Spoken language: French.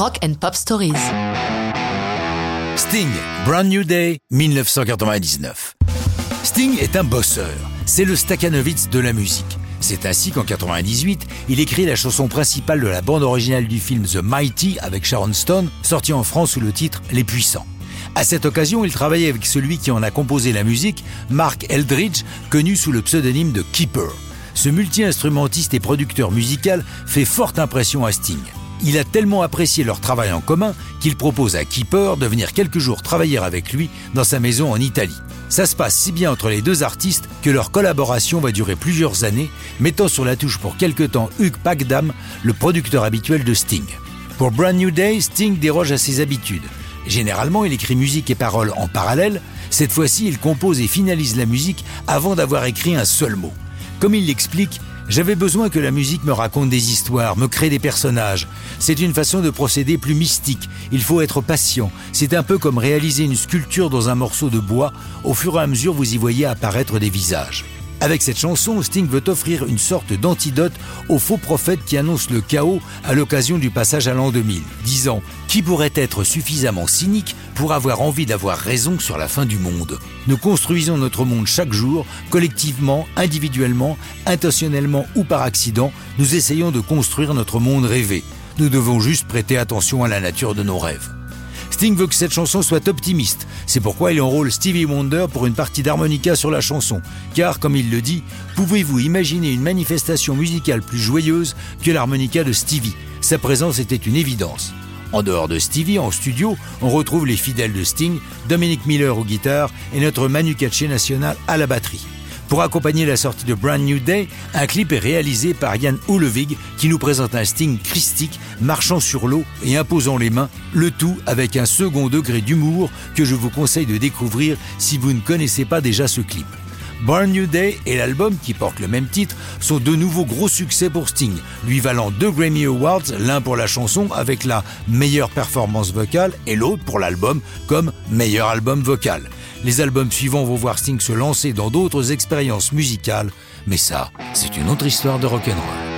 Rock and Pop Stories. Sting, Brand New Day, 1999. Sting est un bosseur. C'est le Stakhanovitz de la musique. C'est ainsi qu'en 98, il écrit la chanson principale de la bande originale du film The Mighty avec Sharon Stone, sorti en France sous le titre Les Puissants. À cette occasion, il travaillait avec celui qui en a composé la musique, Mark Eldridge, connu sous le pseudonyme de Keeper. Ce multi-instrumentiste et producteur musical fait forte impression à Sting. Il a tellement apprécié leur travail en commun qu'il propose à Keeper de venir quelques jours travailler avec lui dans sa maison en Italie. Ça se passe si bien entre les deux artistes que leur collaboration va durer plusieurs années, mettant sur la touche pour quelque temps Hugh Pagdam, le producteur habituel de Sting. Pour Brand New Day, Sting déroge à ses habitudes. Généralement, il écrit musique et paroles en parallèle. Cette fois-ci, il compose et finalise la musique avant d'avoir écrit un seul mot. Comme il l'explique, j'avais besoin que la musique me raconte des histoires, me crée des personnages. C'est une façon de procéder plus mystique. Il faut être patient. C'est un peu comme réaliser une sculpture dans un morceau de bois. Au fur et à mesure, vous y voyez apparaître des visages. Avec cette chanson, Sting veut offrir une sorte d'antidote aux faux prophètes qui annoncent le chaos à l'occasion du passage à l'an 2000, disant Qui pourrait être suffisamment cynique pour avoir envie d'avoir raison sur la fin du monde Nous construisons notre monde chaque jour, collectivement, individuellement, intentionnellement ou par accident, nous essayons de construire notre monde rêvé. Nous devons juste prêter attention à la nature de nos rêves. Sting veut que cette chanson soit optimiste. C'est pourquoi il enrôle Stevie Wonder pour une partie d'harmonica sur la chanson. Car, comme il le dit, pouvez-vous imaginer une manifestation musicale plus joyeuse que l'harmonica de Stevie? Sa présence était une évidence. En dehors de Stevie, en studio, on retrouve les fidèles de Sting, Dominic Miller aux guitares et notre Manu national à la batterie. Pour accompagner la sortie de Brand New Day, un clip est réalisé par Yann Oulevig qui nous présente un Sting christique marchant sur l'eau et imposant les mains, le tout avec un second degré d'humour que je vous conseille de découvrir si vous ne connaissez pas déjà ce clip. Brand New Day et l'album qui porte le même titre sont de nouveaux gros succès pour Sting, lui valant deux Grammy Awards, l'un pour la chanson avec la meilleure performance vocale et l'autre pour l'album comme meilleur album vocal. Les albums suivants vont voir Sting se lancer dans d'autres expériences musicales, mais ça, c'est une autre histoire de rock'n'roll.